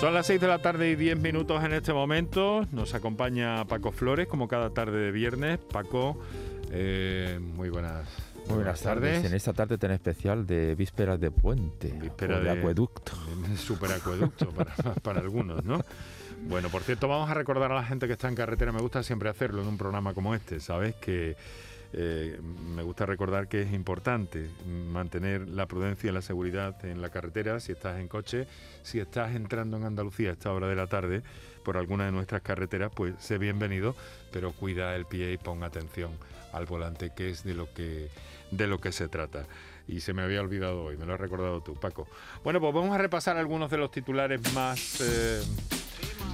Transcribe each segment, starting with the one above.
Son las 6 de la tarde y 10 minutos en este momento. Nos acompaña Paco Flores, como cada tarde de viernes. Paco, eh, muy buenas. Muy buenas tardes. En esta tarde tan especial de vísperas de puente. Víspera de, acueducto. Superacueducto para, para algunos, ¿no? Bueno, por cierto, vamos a recordar a la gente que está en carretera. Me gusta siempre hacerlo en un programa como este, ¿sabes? Que eh, me gusta recordar que es importante mantener la prudencia y la seguridad en la carretera si estás en coche, si estás entrando en Andalucía a esta hora de la tarde por alguna de nuestras carreteras, pues sé bienvenido, pero cuida el pie y ponga atención al volante, que es de lo que, de lo que se trata y se me había olvidado hoy, me lo has recordado tú, Paco. Bueno, pues vamos a repasar algunos de los titulares más eh,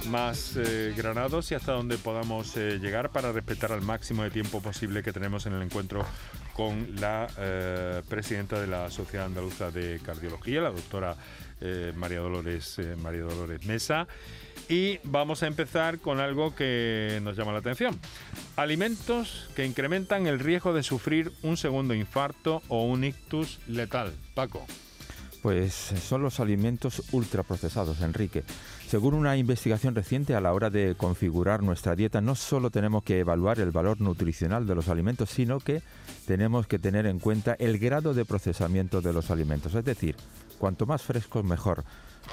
más eh, granados y hasta donde podamos eh, llegar para respetar al máximo de tiempo posible que tenemos en el encuentro con la eh, presidenta de la Sociedad Andaluza de Cardiología, la doctora María, Dolores, María Dolores Mesa. Y vamos a empezar con algo que nos llama la atención. Alimentos que incrementan el riesgo de sufrir un segundo infarto o un ictus letal. Paco. Pues son los alimentos ultraprocesados, Enrique. Según una investigación reciente, a la hora de configurar nuestra dieta, no solo tenemos que evaluar el valor nutricional de los alimentos, sino que tenemos que tener en cuenta el grado de procesamiento de los alimentos. Es decir, cuanto más frescos, mejor.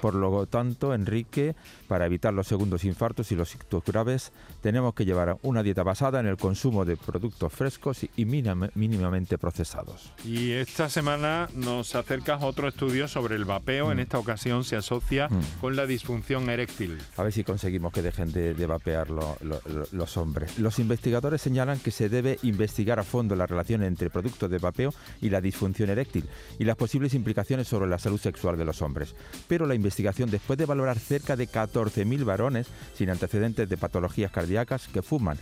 Por lo tanto, Enrique, para evitar los segundos infartos y los ictus graves, tenemos que llevar una dieta basada en el consumo de productos frescos y mínimamente procesados. Y esta semana nos acercas otro estudio sobre el vapeo. En mm. esta ocasión se asocia mm. con la disfunción eréctil. A ver si conseguimos que dejen de, vapear los hombres. Los investigadores señalan que se debe investigar a fondo la relación entre productos de vapeo y la disfunción eréctil y las posibles implicaciones sobre la salud sexual de los hombres. Pero la investigación después de valorar cerca de 14.000 varones sin antecedentes de patologías cardíacas que fuman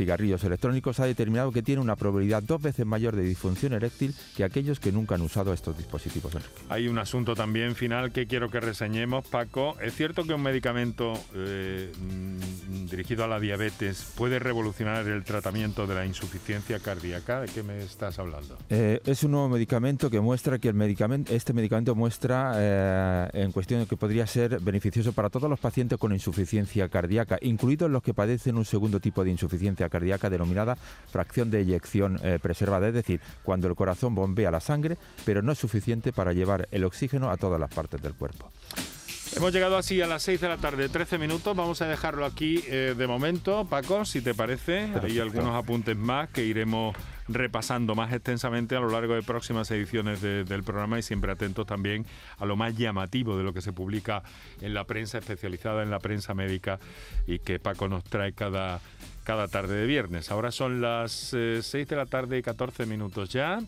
cigarrillos electrónicos ha determinado que tiene una probabilidad dos veces mayor de disfunción eréctil que aquellos que nunca han usado estos dispositivos. Hay un asunto también final que quiero que reseñemos, Paco. ¿Es cierto que un medicamento eh, mm, dirigido a la diabetes puede revolucionar el tratamiento de la insuficiencia cardíaca? ¿De qué me estás hablando? Eh, es un nuevo medicamento que muestra que el medicamento, este medicamento muestra eh, en cuestión de que podría ser beneficioso para todos los pacientes con insuficiencia cardíaca, incluidos los que padecen un segundo tipo de insuficiencia cardíaca denominada fracción de eyección eh, preservada, es decir, cuando el corazón bombea la sangre, pero no es suficiente para llevar el oxígeno a todas las partes del cuerpo. Hemos llegado así a las 6 de la tarde, 13 minutos. Vamos a dejarlo aquí eh, de momento. Paco, si te parece, hay algunos apuntes más que iremos repasando más extensamente a lo largo de próximas ediciones del programa y siempre atentos también a lo más llamativo de lo que se publica en la prensa especializada, en la prensa médica y que Paco nos trae cada, cada tarde de viernes. Ahora son las 6 eh, de la tarde y 14 minutos ya.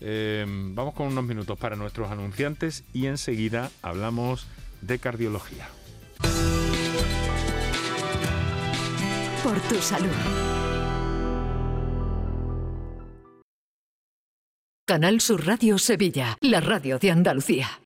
Eh, vamos con unos minutos para nuestros anunciantes y enseguida hablamos de cardiología. Por tu salud. Canal Sur Radio Sevilla, la radio de Andalucía.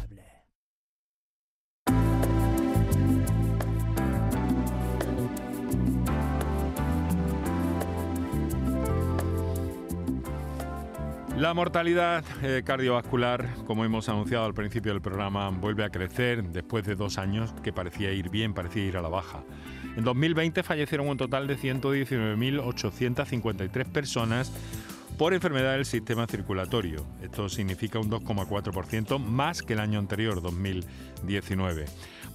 La mortalidad eh, cardiovascular, como hemos anunciado al principio del programa, vuelve a crecer después de dos años que parecía ir bien, parecía ir a la baja. En 2020 fallecieron un total de 119.853 personas por enfermedad del sistema circulatorio. Esto significa un 2,4% más que el año anterior, 2019.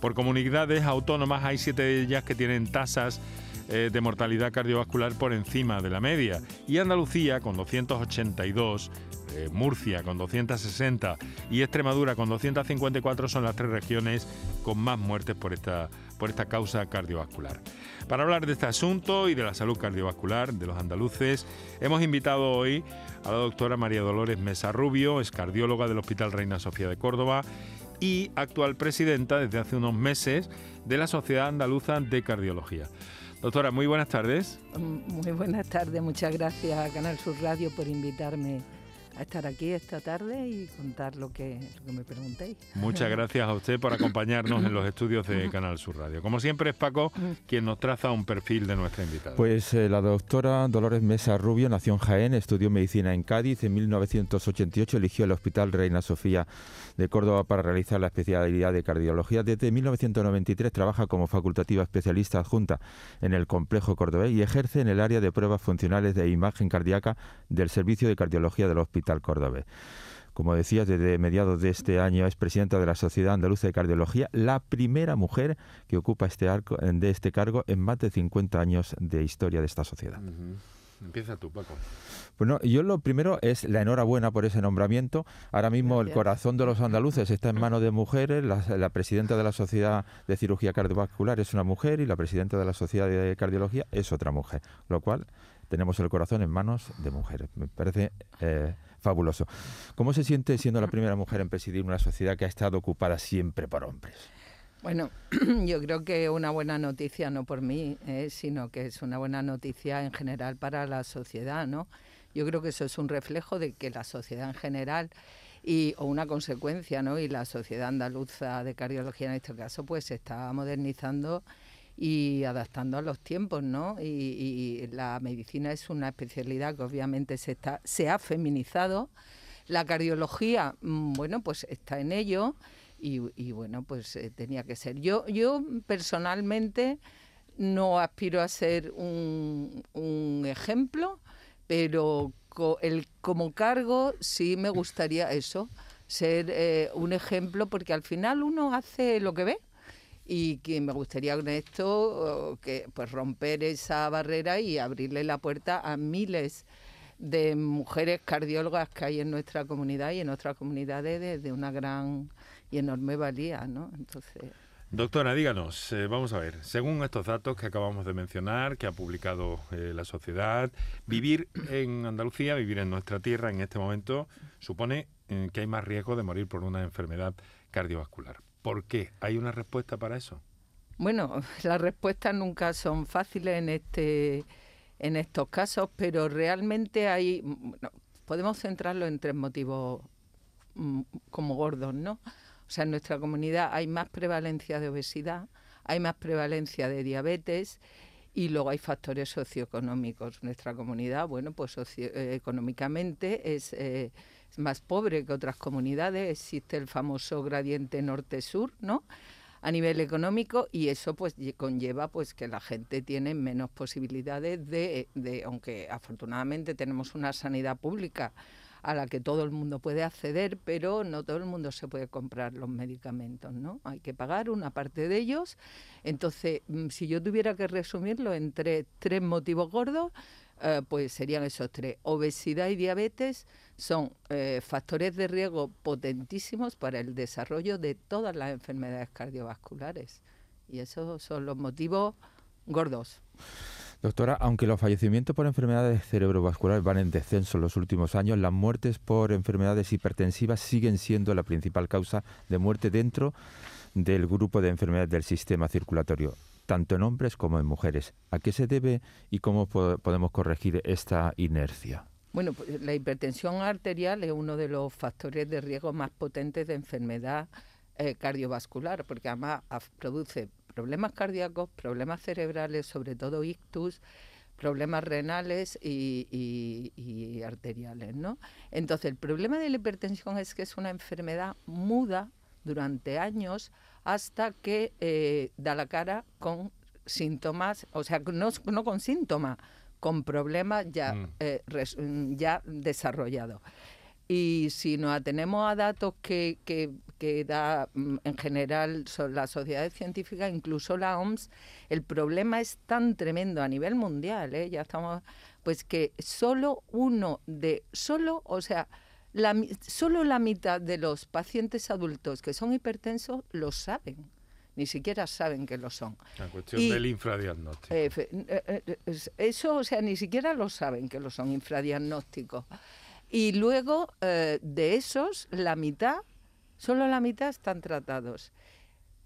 Por comunidades autónomas hay siete de ellas que tienen tasas eh, de mortalidad cardiovascular por encima de la media y Andalucía con 282 eh, Murcia con 260 y Extremadura con 254 son las tres regiones con más muertes por esta, por esta causa cardiovascular. Para hablar de este asunto y de la salud cardiovascular de los andaluces, hemos invitado hoy a la doctora María Dolores Mesa Rubio, es cardióloga del Hospital Reina Sofía de Córdoba y actual presidenta desde hace unos meses de la Sociedad Andaluza de Cardiología. Doctora, muy buenas tardes. Muy buenas tardes, muchas gracias a Canal Sur Radio por invitarme a estar aquí esta tarde y contar lo que, me preguntéis. Muchas gracias a usted por acompañarnos en los estudios de Canal Sur Radio. Como siempre es Paco quien nos traza un perfil de nuestra invitada. Pues eh, la doctora Dolores Mesa Rubio nació en Jaén, estudió medicina en Cádiz, en 1988 eligió el Hospital Reina Sofía de Córdoba para realizar la especialidad de cardiología. Desde 1993 trabaja como facultativa especialista adjunta en el complejo cordobés y ejerce en el área de pruebas funcionales de imagen cardíaca del Servicio de Cardiología del Hospital al Córdoba. Como decía, desde mediados de este año es presidenta de la Sociedad Andaluza de Cardiología, la primera mujer que ocupa este, arco, de este cargo en más de 50 años de historia de esta sociedad. Empieza tú, Paco. Bueno, yo lo primero es la enhorabuena por ese nombramiento. Ahora mismo el corazón de los andaluces está en manos de mujeres. La, presidenta de la Sociedad de Cirugía Cardiovascular es una mujer y la presidenta de la Sociedad de Cardiología es otra mujer. Lo cual tenemos el corazón en manos de mujeres. Me parece eh, fabuloso. ¿Cómo se siente siendo la primera mujer en presidir una sociedad que ha estado ocupada siempre por hombres? Bueno, yo creo que una buena noticia, no por mí, eh, sino que es una buena noticia en general para la sociedad, ¿no? Yo creo que eso es un reflejo de que la sociedad en general y o una consecuencia, ¿no? Y la sociedad andaluza de cardiología en este caso, pues se está modernizando y adaptando a los tiempos, ¿no? Y, la medicina es una especialidad que obviamente se, está, se ha feminizado. La cardiología, mm, bueno, pues está en ello y, bueno, pues eh, tenía que ser. Yo, yo personalmente no aspiro a ser un, un ejemplo, pero el, como cargo sí me gustaría eso, ser eh, un ejemplo, porque al final uno hace lo que ve y que me gustaría con esto que pues romper esa barrera y abrirle la puerta a miles de mujeres cardiólogas que hay en nuestra comunidad y en otras comunidades de, una gran y enorme valía, ¿no? Entonces Doctora, díganos, eh, vamos a ver, según estos datos que acabamos de mencionar, que ha publicado eh, la sociedad, vivir en Andalucía, vivir en nuestra tierra en este momento, supone eh, que hay más riesgo de morir por una enfermedad cardiovascular. ¿Por qué? ¿Hay una respuesta para eso? Bueno, las respuestas nunca son fáciles en este en estos casos, pero realmente hay podemos centrarlo en tres motivos mm, como gordos, ¿no? O sea, en nuestra comunidad hay más prevalencia de obesidad, hay más prevalencia de diabetes y luego hay factores socioeconómicos. Nuestra comunidad, bueno, pues socioeconómicamente es eh, más pobre que otras comunidades, existe el famoso gradiente norte-sur, ¿no? a nivel económico y eso pues conlleva pues que la gente tiene menos posibilidades de, de, aunque afortunadamente tenemos una sanidad pública a la que todo el mundo puede acceder, pero no todo el mundo se puede comprar los medicamentos, ¿no? Hay que pagar una parte de ellos. Entonces, mm, si yo tuviera que resumirlo entre tres motivos gordos, eh, pues serían esos tres. Obesidad y diabetes son eh, factores de riesgo potentísimos para el desarrollo de todas las enfermedades cardiovasculares. Y esos son los motivos gordos. Doctora, aunque los fallecimientos por enfermedades cerebrovasculares van en descenso en los últimos años, las muertes por enfermedades hipertensivas siguen siendo la principal causa de muerte dentro del grupo de enfermedades del sistema circulatorio tanto en hombres como en mujeres. ¿A qué se debe y cómo podemos corregir esta inercia? Bueno, pues la hipertensión arterial es uno de los factores de riesgo más potentes de enfermedad eh, cardiovascular, porque además produce problemas cardíacos, problemas cerebrales, sobre todo ictus, problemas renales y, y- y arteriales, ¿no? Entonces, el problema de la hipertensión es que es una enfermedad muda durante años hasta que eh, da la cara con síntomas, o sea, no, no con síntomas, con problemas ya, Mm. eh, res- ya desarrollados. Y si nos atenemos a datos que, que- que da mm, en general las sociedades científicas, incluso la OMS, el problema es tan tremendo a nivel mundial, ¿eh? ya estamos, pues que solo uno de, solo, o sea, la, solo la mitad de los pacientes adultos que son hipertensos lo saben, ni siquiera saben que lo son. La cuestión Y- del infradiagnóstico. Eh, eh, es- Eso, o sea, ni siquiera lo saben que lo son infradiagnósticos. Y luego, eh, de esos, la mitad, solo la mitad están tratados.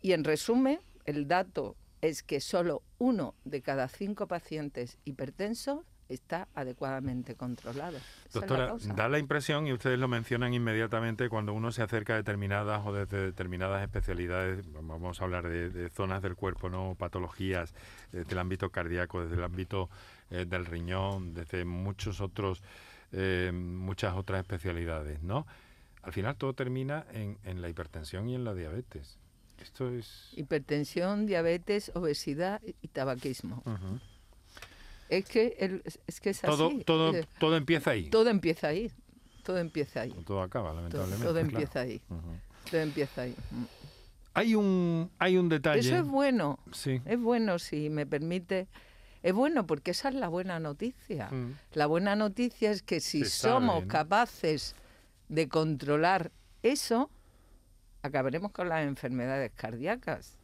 Y en resumen, el dato es que solo uno de cada cinco pacientes hipertensos está adecuadamente controlado. Esa es la Doctora, da la impresión, y ustedes lo mencionan inmediatamente, cuando uno se acerca a determinadas o desde determinadas especialidades, vamos a hablar de, de zonas del cuerpo, no patologías, desde el ámbito cardíaco, desde el ámbito eh, del riñón, desde muchos otros, eh, muchas otras especialidades, ¿no? Al final todo termina en, en la hipertensión y en la diabetes. Esto es... Hipertensión, diabetes, obesidad y tabaquismo. Es que, el- es que es todo, así. todo, eh, todo empieza ahí. todo empieza ahí. Todo empieza ahí. Todo acaba, lamentablemente. todo empieza ahí. Todo empieza ahí. Hay un, hay un detalle. Eso es bueno. Sí. Es bueno, si me permite. Es bueno porque esa es la buena noticia. Mm. La buena noticia es que si Se sabe, somos ¿no? capaces de controlar eso, acabaremos con las enfermedades cardíacas.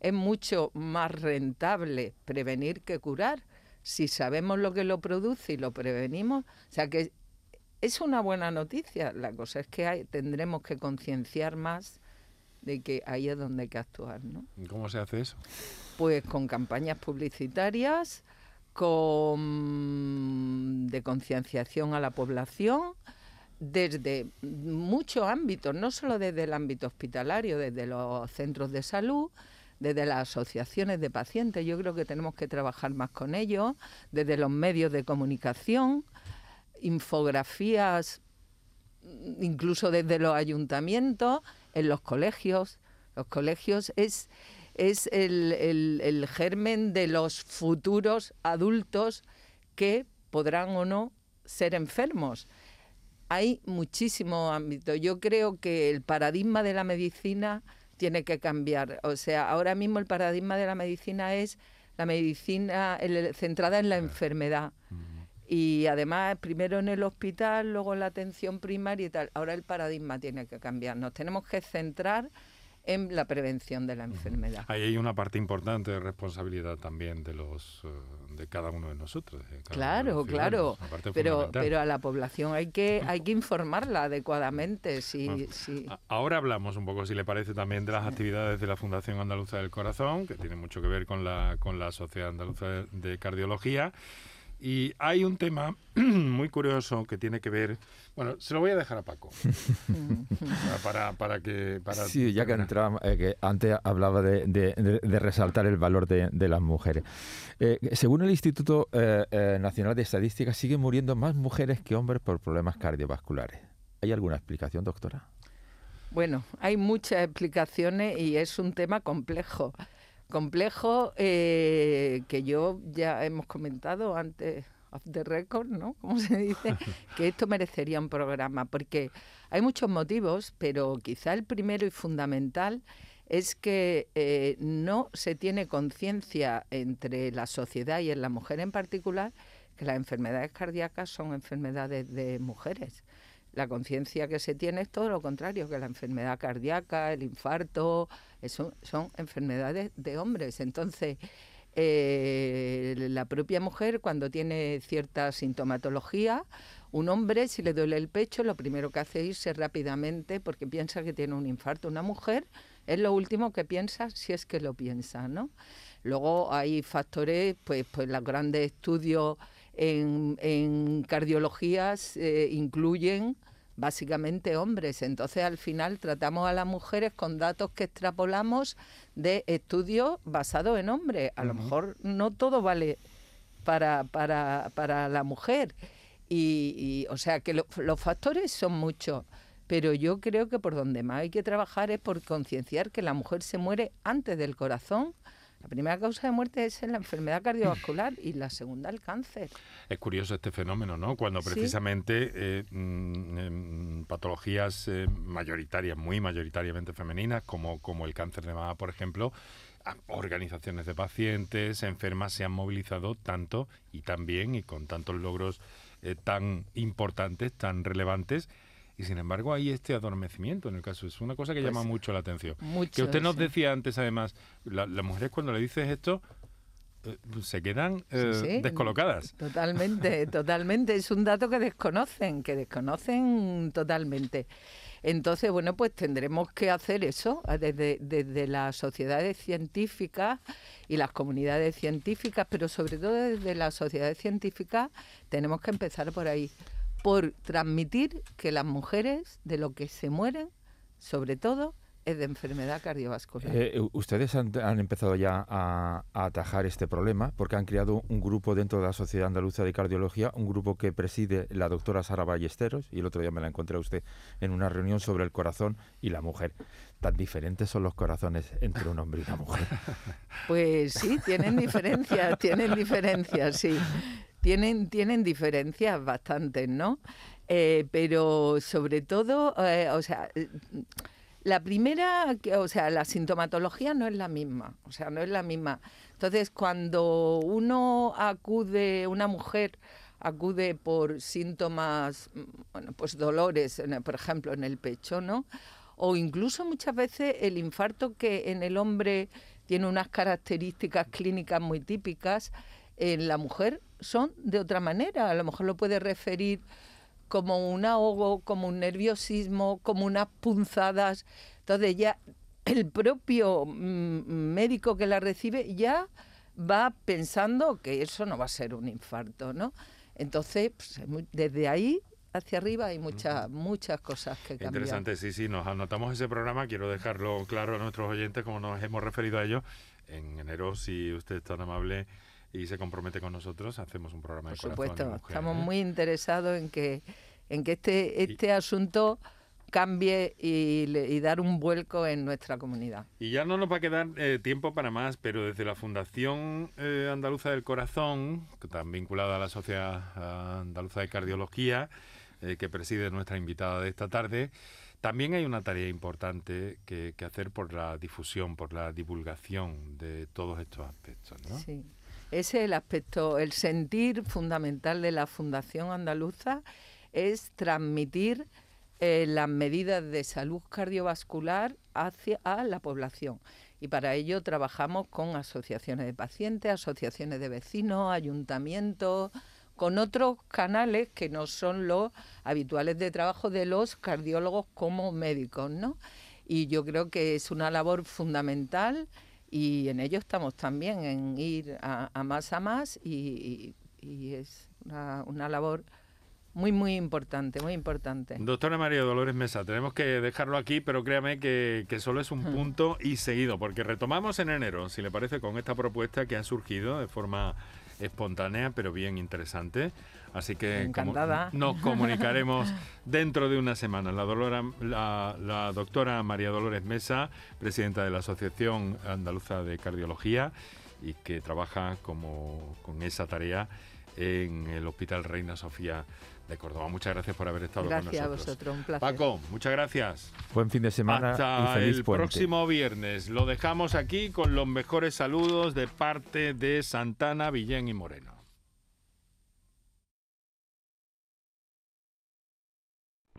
Es mucho más rentable prevenir que curar. Si sabemos lo que lo produce y lo prevenimos, o sea que es una buena noticia. La cosa es que hay- tendremos que concienciar más de que ahí es donde hay que actuar, ¿no? ¿Cómo se hace eso? Pues con campañas publicitarias, con de concienciación a la población, desde muchos ámbitos, no solo desde el ámbito hospitalario, desde los centros de salud, desde las asociaciones de pacientes, yo creo que tenemos que trabajar más con ellos, desde los medios de comunicación, infografías incluso desde los ayuntamientos, en los colegios. Los colegios es, es el, el- el germen de los futuros adultos que podrán o no ser enfermos. Hay muchísimos ámbitos. Yo creo que el paradigma de la medicina tiene que cambiar. O sea, ahora mismo el paradigma de la medicina es la medicina el- centrada en la enfermedad. Y además, primero en el hospital, luego en la atención primaria y tal. Ahora el paradigma tiene que cambiar. Nos tenemos que centrar en la prevención de la enfermedad. Ahí hay una parte importante de responsabilidad también de los eh, de cada uno de nosotros. de de Claro, claro. Pero, pero a la población hay que, hay que informarla adecuadamente. A- Ahora hablamos un poco, si le parece, también de las actividades de la Fundación Andaluza del Corazón, que tiene mucho que ver con la, con la Sociedad Andaluza de Cardiología. Y hay un tema muy curioso que tiene que ver. Bueno, se lo voy a dejar a Paco. para, para, para que. Para Sí, ya que entraba, eh, que antes hablaba de, de- de- de resaltar el valor de, de las mujeres. Eh, según el Instituto eh, eh, Nacional de Estadística, siguen muriendo más mujeres que hombres por problemas cardiovasculares. ¿Hay alguna explicación, doctora? Bueno, hay muchas explicaciones y es un tema complejo. Complejo eh, que yo ya hemos comentado antes, off the record, ¿no? Como se dice, que esto merecería un programa, porque hay muchos motivos, pero quizá el primero y fundamental es que eh, no se tiene conciencia entre la sociedad y en la mujer en particular que las enfermedades cardíacas son enfermedades de mujeres. La conciencia que se tiene es todo lo contrario, que la enfermedad cardíaca, el infarto, eso son enfermedades de hombres. Entonces, eh, la propia mujer cuando tiene cierta sintomatología, un hombre si le duele el pecho, lo primero que hace es irse rápidamente porque piensa que tiene un infarto. Una mujer es lo último que piensa si es que lo piensa, ¿no? Luego hay factores, pues, pues los grandes estudios en, en cardiologías eh, incluyen básicamente hombres. Entonces, al final tratamos a las mujeres con datos que extrapolamos de estudios basados en hombres. A lo mejor no todo vale para, para, para la mujer. Y, o sea que los factores son muchos, pero yo creo que por donde más hay que trabajar es por concienciar que la mujer se muere antes del corazón. La primera causa de muerte es la enfermedad cardiovascular y la segunda el cáncer. Es curioso este fenómeno, ¿no? Cuando precisamente eh, mm, patologías eh, mayoritarias, muy mayoritariamente femeninas, como, como el cáncer de mama, por ejemplo, organizaciones de pacientes, enfermas se han movilizado tanto y tan bien y con tantos logros eh, tan importantes, tan relevantes. Y sin embargo hay este adormecimiento en el caso. Es una cosa que llama pues mucho la atención. que usted nos decía antes, además, las mujeres cuando le dices esto, eh, se quedan eh, descolocadas. Totalmente, totalmente. Es un dato que desconocen, que desconocen totalmente. Entonces, bueno, pues tendremos que hacer eso ah, desde, desde las sociedades científicas y las comunidades científicas, pero sobre todo desde las sociedades científicas tenemos que empezar por ahí, por transmitir que las mujeres de lo que se mueren, sobre todo, es de enfermedad cardiovascular. Eh, ustedes han, empezado ya a, atajar este problema porque han creado un grupo dentro de la Sociedad Andaluza de Cardiología, un grupo que preside la doctora Sara Ballesteros, y el otro día me la encontré a usted en una reunión sobre el corazón y la mujer. Tan diferentes son los corazones entre un hombre y una mujer. Pues sí, tienen diferencias, tienen diferencias, sí. Tienen, tienen diferencias bastantes, ¿no? Eh, pero sobre todo, o sea la primera, o sea, la sintomatología no es la misma, o sea, no es la misma. Entonces, cuando uno acude, una mujer acude por síntomas, bueno, pues dolores, por ejemplo, en el pecho, ¿no? O incluso muchas veces el infarto que en el hombre tiene unas características clínicas muy típicas, en la mujer son de otra manera. A lo mejor lo puede referir como un ahogo, como un nerviosismo, como unas punzadas. Entonces ya el propio mm, médico que la recibe ya va pensando que eso no va a ser un infarto, ¿no? Entonces, pues, desde ahí hacia arriba hay muchas muchas cosas que cambian. Interesante, sí, sí, nos anotamos ese programa, quiero dejarlo claro a nuestros oyentes como nos hemos referido a ello. En enero, si usted es tan amable, y se compromete con nosotros, hacemos un programa de Por supuesto, estamos ¿eh? muy interesados en que, en que este, este asunto cambie y, dar un vuelco en nuestra comunidad. Y ya no nos va a quedar eh, tiempo para más, pero desde la Fundación eh, Andaluza del Corazón, que está vinculada a la Sociedad Andaluza de Cardiología, que preside nuestra invitada de esta tarde, también hay una tarea importante que, que, hacer por la difusión, por la divulgación de todos estos aspectos. ¿no? Sí. Ese es el aspecto, el sentir fundamental de la Fundación Andaluza es transmitir eh, las medidas de salud cardiovascular hacia a la población. Y para ello trabajamos con asociaciones de pacientes, asociaciones de vecinos, ayuntamientos, con otros canales que no son los habituales de trabajo de los cardiólogos como médicos, ¿no? Y yo creo que es una labor fundamental y en ello estamos también, en ir a, más a más y, es una, labor muy, muy importante, muy importante. Doctora María Dolores Mesa, tenemos que dejarlo aquí, pero créame que, que solo es un punto y seguido, porque retomamos en enero, si le parece, con esta propuesta que ha surgido de forma espontánea, pero bien interesante. Así que nos comunicaremos dentro de una semana. La, la, doctora María Dolores Mesa, presidenta de la Asociación Andaluza de Cardiología y que trabaja como, con esa tarea en el Hospital Reina Sofía de Córdoba. Muchas gracias por haber estado con nosotros. Gracias a vosotros, un placer. Paco, muchas gracias. Buen fin de semana Hasta y feliz el próximo viernes. Lo dejamos aquí con los mejores saludos de parte de Santana, Villén y Moreno.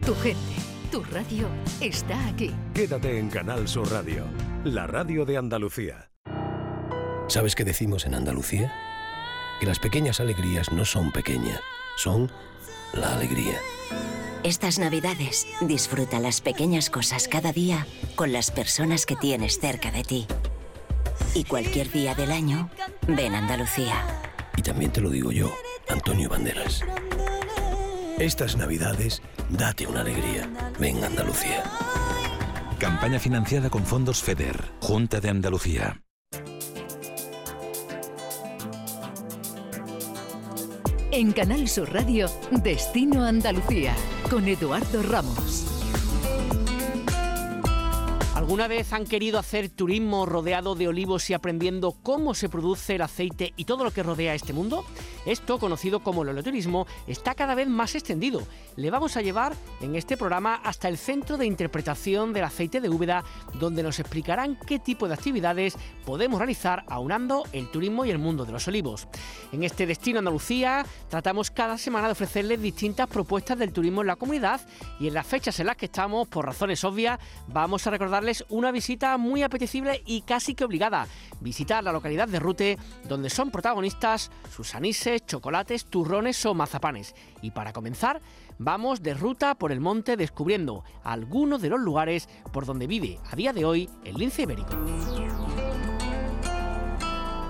Tu gente, tu radio está aquí. Quédate en Canal Sur Radio, la radio de Andalucía. ¿Sabes qué decimos en Andalucía? Que las pequeñas alegrías no son pequeñas, son la alegría. Estas navidades disfruta las pequeñas cosas cada día con las personas que tienes cerca de ti. Y cualquier día del año, ven Andalucía. Y también te lo digo yo, Antonio Banderas. Estas navidades, date una alegría. Ven Andalucía. Campaña financiada con fondos FEDER, Junta de Andalucía. En Canal Sur Radio, Destino Andalucía, con Eduardo Ramos. ¿Alguna vez han querido hacer turismo rodeado de olivos y aprendiendo cómo se produce el aceite y todo lo que rodea este mundo? Esto, conocido como el oleoturismo, está cada vez más extendido. Le vamos a llevar en este programa hasta el Centro de Interpretación del Aceite de Úbeda, donde nos explicarán qué tipo de actividades podemos realizar aunando el turismo y el mundo de los olivos. En este Destino Andalucía tratamos cada semana de ofrecerles distintas propuestas del turismo en la comunidad y en las fechas en las que estamos, por razones obvias, vamos a recordarles una visita muy apetecible y casi que obligada. Visitar la localidad de Rute, donde son protagonistas sus anises, chocolates, turrones o mazapanes. Y para comenzar, vamos de ruta por el monte descubriendo algunos de los lugares por donde vive a día de hoy el lince ibérico.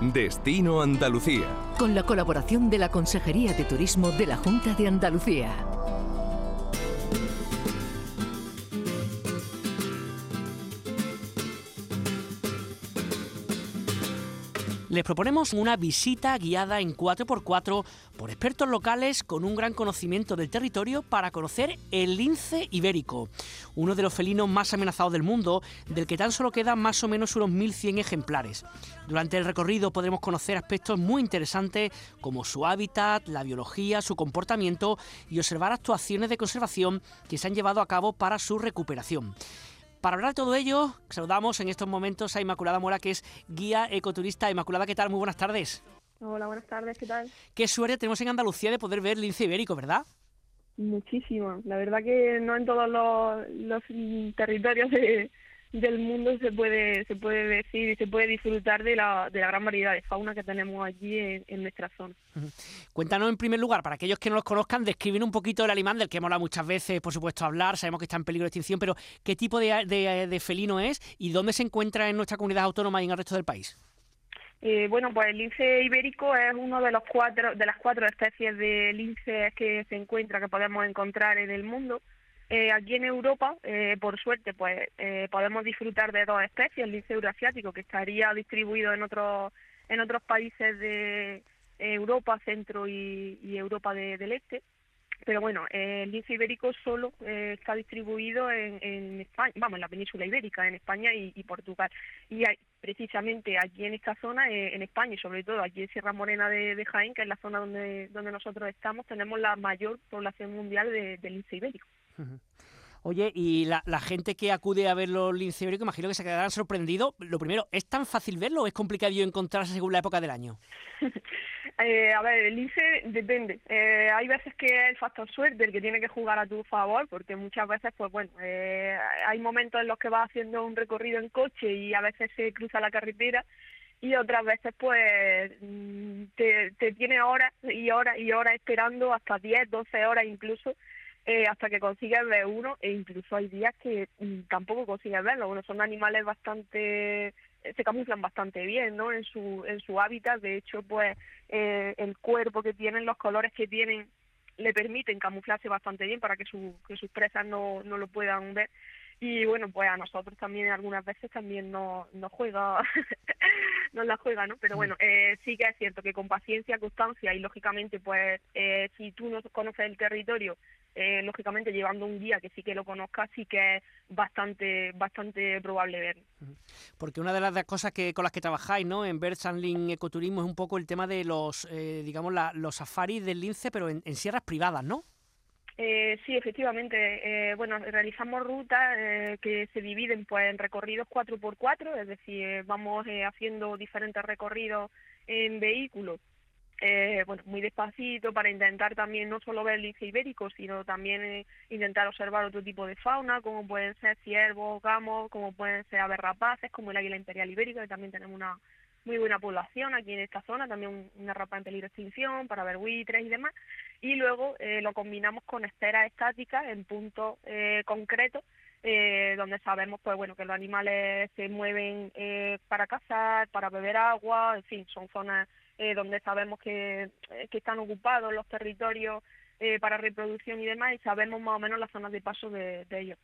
Destino Andalucía. Con la colaboración de la Consejería de Turismo de la Junta de Andalucía. Les proponemos una visita guiada en 4x4 por expertos locales con un gran conocimiento del territorio para conocer el lince ibérico, uno de los felinos más amenazados del mundo, del que tan solo quedan más o menos unos 1.100 ejemplares. Durante el recorrido podremos conocer aspectos muy interesantes como su hábitat, la biología, su comportamiento y observar actuaciones de conservación que se han llevado a cabo para su recuperación. Para hablar de todo ello, saludamos en estos momentos a Inmaculada Mora, que es guía ecoturista. Inmaculada, ¿qué tal? Muy buenas tardes. Hola, buenas tardes, ¿qué tal? Qué suerte tenemos en Andalucía de poder ver lince ibérico, ¿verdad? Muchísimo. La verdad que no en todos los, territorios de, del mundo se puede se puede decir y se puede disfrutar de la, de la gran variedad de fauna que tenemos allí en, nuestra zona. Cuéntanos en primer lugar, para aquellos que no los conozcan, describen un poquito el animal del que hemos hablado muchas veces, por supuesto, hablar, sabemos que está en peligro de extinción, pero ¿qué tipo de, de, felino es y dónde se encuentra en nuestra comunidad autónoma y en el resto del país? Eh, bueno, pues el lince ibérico es uno de los cuatro de las cuatro especies de linces que se encuentra que podemos encontrar en el mundo. Eh, aquí en Europa, eh, por suerte, pues eh, podemos disfrutar de dos especies, el lince euroasiático, que estaría distribuido en otros en otros países de Europa, Centro y, Europa del Este. Pero bueno, el lince ibérico solo está distribuido en, España, vamos, en la península ibérica, en España y, Portugal. Y hay, precisamente aquí en esta zona, en España y sobre todo aquí en Sierra Morena de, Jaén, que es la zona donde, donde nosotros estamos, tenemos la mayor población mundial de, de lince ibérico. Oye, y la, gente que acude a ver los lince ibéricos, imagino que se quedarán sorprendidos. Lo primero, ¿es tan fácil verlo o es complicado encontrarse según la época del año? Eh, a ver, el lince depende. Eh, hay veces que es el factor suerte el que tiene que jugar a tu favor, porque muchas veces, pues bueno, eh, hay momentos en los que vas haciendo un recorrido en coche y a veces se cruza la carretera y otras veces pues mm, te, te tiene horas y horas y horas esperando hasta 10, 12 horas incluso eh, hasta que consigues ver uno e incluso hay días que mm, tampoco consigues verlo. Bueno, son animales bastante eh, se camuflan bastante bien, ¿no? En su en su hábitat, de hecho, pues eh, el cuerpo que tienen, los colores que tienen le permiten camuflarse bastante bien para que, su, que sus presas no, no lo puedan ver y bueno pues a nosotros también algunas veces también nos, nos juega nos la juega no pero bueno eh, sí que es cierto que con paciencia constancia y lógicamente pues eh, si tú no conoces el territorio eh, lógicamente llevando un guía que sí que lo conozca, sí que es bastante bastante probable verlo. Porque una de las cosas que con las que trabajáis ¿no? en Birds and Ecoturismo es un poco el tema de los, eh, digamos, los safaris del lince, pero en, sierras privadas, ¿no? Eh, sí, efectivamente. Eh, bueno, realizamos rutas eh, que se dividen pues en recorridos 4x4, es decir, vamos haciendo diferentes recorridos en vehículos eh, bueno, muy despacito para intentar también no solo ver el lince ibérico, sino también eh, intentar observar otro tipo de fauna, como pueden ser ciervos, gamos, como pueden ser aves rapaces, como el águila imperial ibérica, que también tenemos una muy buena población aquí en esta zona, también una rapa en peligro de extinción para ver buitres y demás, y luego eh, lo combinamos con esperas estáticas en puntos eh, concretos eh, donde sabemos pues bueno que los animales se mueven eh, para cazar, para beber agua, en fin, son zonas eh, donde sabemos que, eh, que, están ocupados los territorios eh, para reproducción y demás y sabemos más o menos las zonas de paso de, ellos.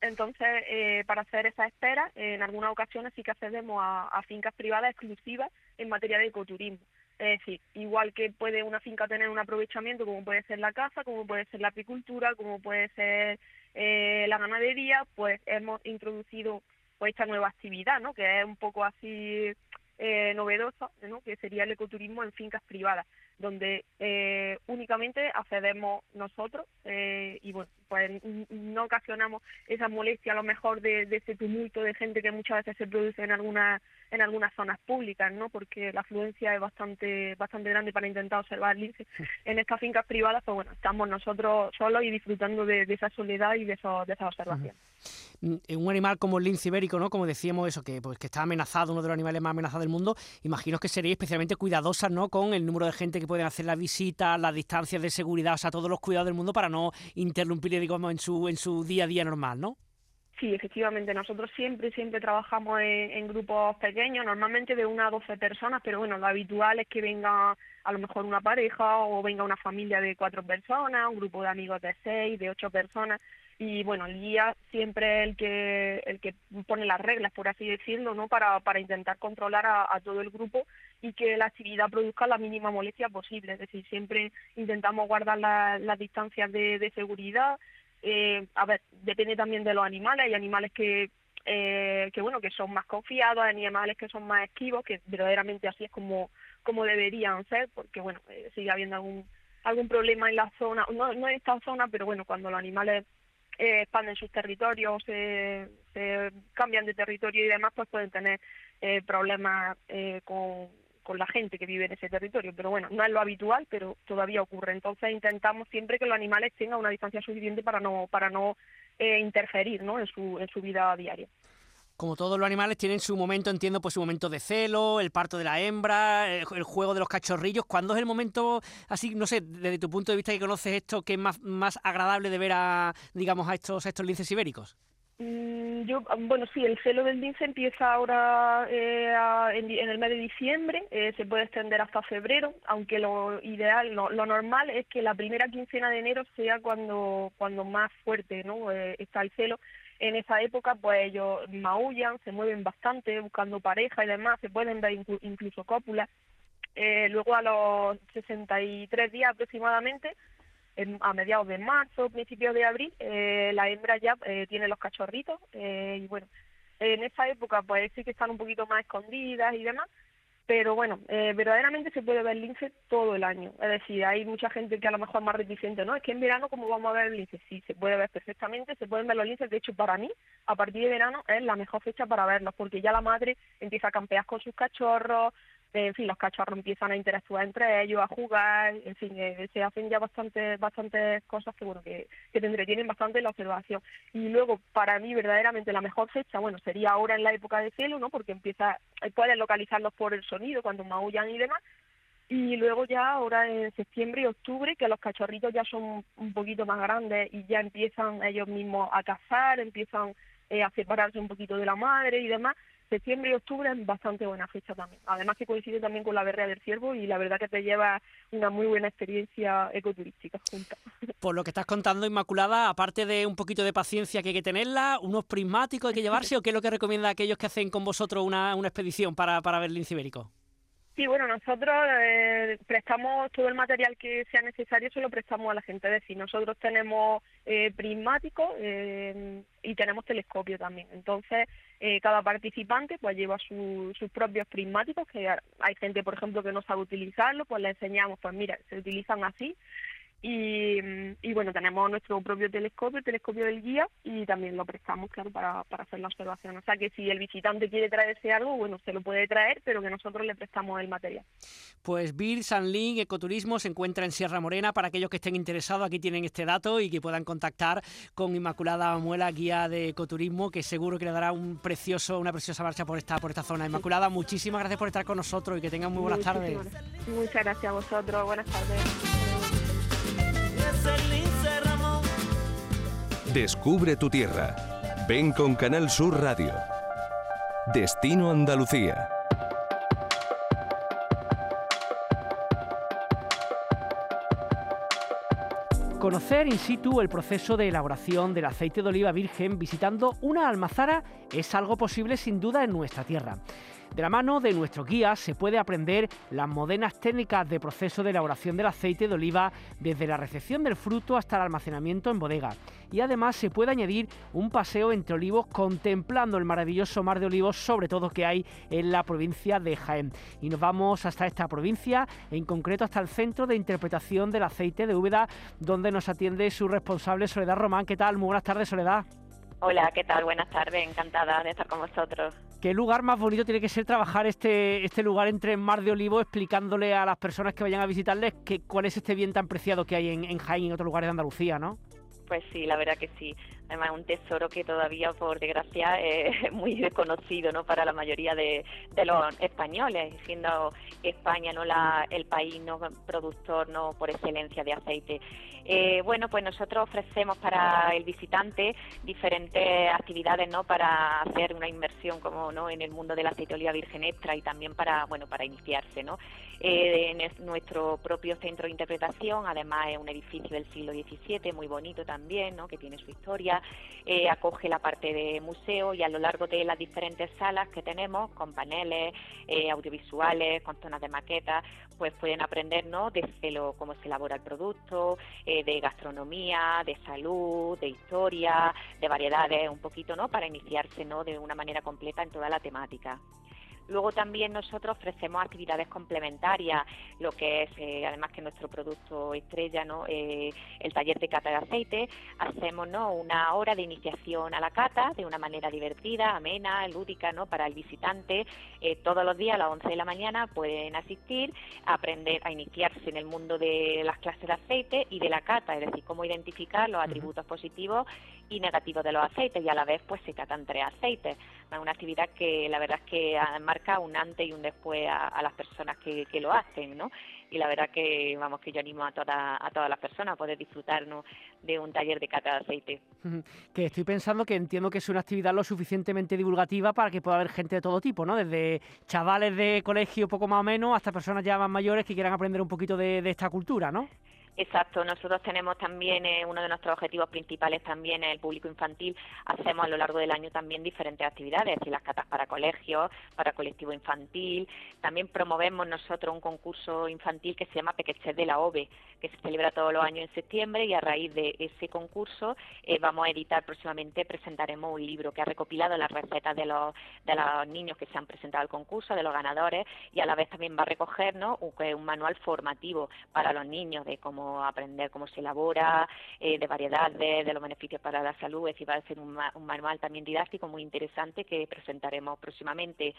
Entonces, para hacer esa espera, en algunas ocasiones sí que accedemos a, fincas privadas exclusivas en materia de ecoturismo. Es decir, igual que puede una finca tener un aprovechamiento, como puede ser la caza, como puede ser la apicultura, como puede ser eh, la ganadería, pues hemos introducido pues esta nueva actividad, ¿no? Que es un poco así eh, novedosa, ¿no? Que sería el ecoturismo en fincas privadas donde eh, únicamente accedemos nosotros eh, y bueno, pues no ocasionamos esa molestia a lo mejor de, ese tumulto de gente que muchas veces se produce en algunas en algunas zonas públicas, ¿no? Porque la afluencia es bastante bastante grande para intentar observar lince. En estas fincas privadas, pues bueno, estamos nosotros solos y disfrutando de, esa soledad y de, eso, de esa observación. Mm, un animal como el lince ibérico, ¿no? Como decíamos eso, que pues que está amenazado, uno de los animales más amenazados del mundo, imagino que sería especialmente cuidadosa, ¿no? Con el número de gente que pueden hacer la visita, las distancias de seguridad, o sea, todos los cuidados del mundo para no interrumpirle, digamos, en su, en su día a día normal, ¿no? Sí, efectivamente, nosotros siempre, siempre trabajamos en, grupos pequeños, normalmente de una a doce personas, pero bueno, lo habitual es que venga a lo mejor una pareja o venga una familia de cuatro personas, un grupo de amigos de seis, de ocho personas, y bueno, el guía siempre el que, el que pone las reglas, por así decirlo, ¿no? Para, para intentar controlar a, todo el grupo y que la actividad produzca la mínima molestia posible, es decir, siempre intentamos guardar las distancias de, de seguridad, eh, a ver, depende también de los animales, hay animales que, eh, que bueno, que son más confiados, hay animales que son más esquivos, que verdaderamente así es como, como deberían ser, porque bueno, eh, sigue habiendo algún algún problema en la zona, no, no en esta zona, pero bueno, cuando los animales eh, expanden sus territorios, se, se cambian de territorio y demás, pues pueden tener eh, problemas eh, con con la gente que vive en ese territorio, pero bueno, no es lo habitual, pero todavía ocurre. Entonces intentamos siempre que los animales tengan una distancia suficiente para no para no eh, interferir ¿no? en, su, en su vida diaria. Como todos los animales tienen su momento, entiendo, pues su momento de celo, el parto de la hembra, el, juego de los cachorrillos. ¿Cuándo es el momento, así, no sé, desde tu punto de vista que conoces esto, que es más, más agradable de ver a, digamos, a estos, estos linces ibéricos? Mm, yo, bueno, sí, el celo del lince empieza ahora eh, en, el mes de diciembre, eh, se puede extender hasta febrero, aunque lo ideal, lo, normal es que la primera quincena de enero sea cuando, cuando más fuerte ¿no? Eh, está el celo. En esa época, pues ellos maullan, se mueven bastante buscando pareja y demás, se pueden ver incluso cópulas. luego a los 63 días aproximadamente, a mediados de marzo, principios de abril, eh, la hembra ya eh, tiene los cachorritos eh, y bueno, en esa época pues sí que están un poquito más escondidas y demás, pero bueno, verdaderamente se puede ver lince todo el año. Es decir, hay mucha gente que a lo mejor es más reticente, ¿no? Es que en verano, ¿cómo vamos a ver el lince? Sí, se puede ver perfectamente, se pueden ver los linces. De hecho, para mí, a partir de verano es la mejor fecha para verlos, porque ya la madre empieza a campear con sus cachorros, en fin, los cachorros empiezan a interactuar entre ellos, a jugar, en fin, eh, se hacen ya bastantes bastantes cosas que bueno que, que te entretienen bastante la observación. Y luego, para mí, verdaderamente la mejor fecha, bueno, sería ahora en la época de cielo, ¿no? Porque empieza, eh, puedes localizarlos por el sonido, cuando maullan y demás, y luego ya ahora en septiembre y octubre que los cachorritos ya son un poquito más grandes y ya empiezan ellos mismos a cazar, empiezan eh, a separarse un poquito de la madre y demás septiembre y octubre es bastante buena fecha también. Además que coincide también con la berrea del ciervo y la verdad que te lleva una muy buena experiencia ecoturística junta. Por lo que estás contando, Inmaculada, aparte de un poquito de paciencia que hay que tenerla, unos prismáticos hay que llevarse o qué es lo que recomienda a aquellos que hacen con vosotros una, una expedición para, para ver el lince ibérico? Sí, bueno, nosotros eh, prestamos todo el material que sea necesario, se lo prestamos a la gente. Es decir, nosotros tenemos eh, prismáticos eh, y tenemos telescopio también. Entonces, eh, cada participante pues lleva sus propios prismáticos, que hay gente, por ejemplo, que no sabe utilizarlo, pues le enseñamos, pues mira, se utilizan así y, y, bueno, tenemos nuestro propio telescopio, el telescopio del guía, y también lo prestamos, claro, para, para hacer la observación. O sea que si el visitante quiere traerse algo, bueno, se lo puede traer, pero que nosotros le prestamos el material. Pues Bir, Sanlín, Ecoturismo se encuentra en Sierra Morena. Para aquellos que estén interesados, aquí tienen este dato y que puedan contactar con Inmaculada Muela, guía de ecoturismo, que seguro que le dará un precioso, una preciosa marcha por esta, por esta zona. Inmaculada, muchísimas gracias por estar con nosotros y que tengan muy buenas tardes. Muchas gracias a vosotros. Buenas tardes. Descubre tu tierra. Ven con Canal Sur Radio. Destino Andalucía. Conocer in situ el proceso de elaboración del aceite de oliva virgen visitando una almazara es algo posible sin duda en nuestra tierra. De la mano de nuestro guía se puede aprender las modernas técnicas de proceso de elaboración del aceite de oliva desde la recepción del fruto hasta el almacenamiento en bodega. Y además se puede añadir un paseo entre olivos contemplando el maravilloso mar de olivos, sobre todo que hay en la provincia de Jaén. Y nos vamos hasta esta provincia, en concreto hasta el Centro de Interpretación del Aceite de Úbeda, donde nos atiende su responsable Soledad Román. ¿Qué tal? Muy buenas tardes, Soledad. Hola, ¿qué tal? Buenas tardes, encantada de estar con vosotros. ¿Qué lugar más bonito tiene que ser trabajar este, este lugar entre Mar de Olivo, explicándole a las personas que vayan a visitarles que, cuál es este bien tan preciado que hay en, en Jaén y en otros lugares de Andalucía, ¿no? Pues sí, la verdad que sí. Además, un tesoro que todavía, por desgracia, es muy desconocido ¿no? para la mayoría de, los españoles, siendo España no la, el país no productor no por excelencia de aceite. Eh, bueno, pues nosotros ofrecemos para el visitante diferentes actividades ¿no? para hacer una inversión como no en el mundo de oliva virgen extra y también para bueno para iniciarse. ¿no? Eh, en nuestro propio centro de interpretación, además es un edificio del siglo XVII, muy bonito también, ¿no? que tiene su historia, eh, acoge la parte de museo y a lo largo de las diferentes salas que tenemos, con paneles eh, audiovisuales, con zonas de maquetas, pues pueden aprender ¿no? desde lo, cómo se elabora el producto, eh, de gastronomía, de salud, de historia, de variedades, un poquito, ¿no? Para iniciarse, ¿no? De una manera completa en toda la temática. Luego también nosotros ofrecemos actividades complementarias, lo que es, eh, además que nuestro producto estrella, ¿no? Eh, el taller de cata de aceite, hacemos ¿no? una hora de iniciación a la cata de una manera divertida, amena, lúdica, ¿no? para el visitante. Eh, todos los días a las 11 de la mañana pueden asistir a aprender a iniciarse en el mundo de las clases de aceite y de la cata, es decir, cómo identificar los atributos positivos y negativos de los aceites y a la vez pues se catan tres aceites. Es una actividad que la verdad es que marca un antes y un después a, las personas que, lo hacen, ¿no? Y la verdad que vamos que yo animo a toda, a todas las personas a poder disfrutarnos de un taller de cata de aceite. Que estoy pensando que entiendo que es una actividad lo suficientemente divulgativa para que pueda haber gente de todo tipo, ¿no? Desde chavales de colegio poco más o menos hasta personas ya más mayores que quieran aprender un poquito de, de esta cultura, ¿no? Exacto, nosotros tenemos también, eh, uno de nuestros objetivos principales también es el público infantil, hacemos a lo largo del año también diferentes actividades, y las catas para colegios, para colectivo infantil, también promovemos nosotros un concurso infantil que se llama Pequeches de la OVE, que se celebra todos los años en septiembre y a raíz de ese concurso eh, vamos a editar próximamente, presentaremos un libro que ha recopilado las recetas de los, de los niños que se han presentado al concurso, de los ganadores, y a la vez también va a recogernos un manual formativo para los niños de cómo aprender cómo se elabora, eh, de variedades, de los beneficios para la salud. Es decir, va a ser un, manual también didáctico muy interesante que presentaremos próximamente.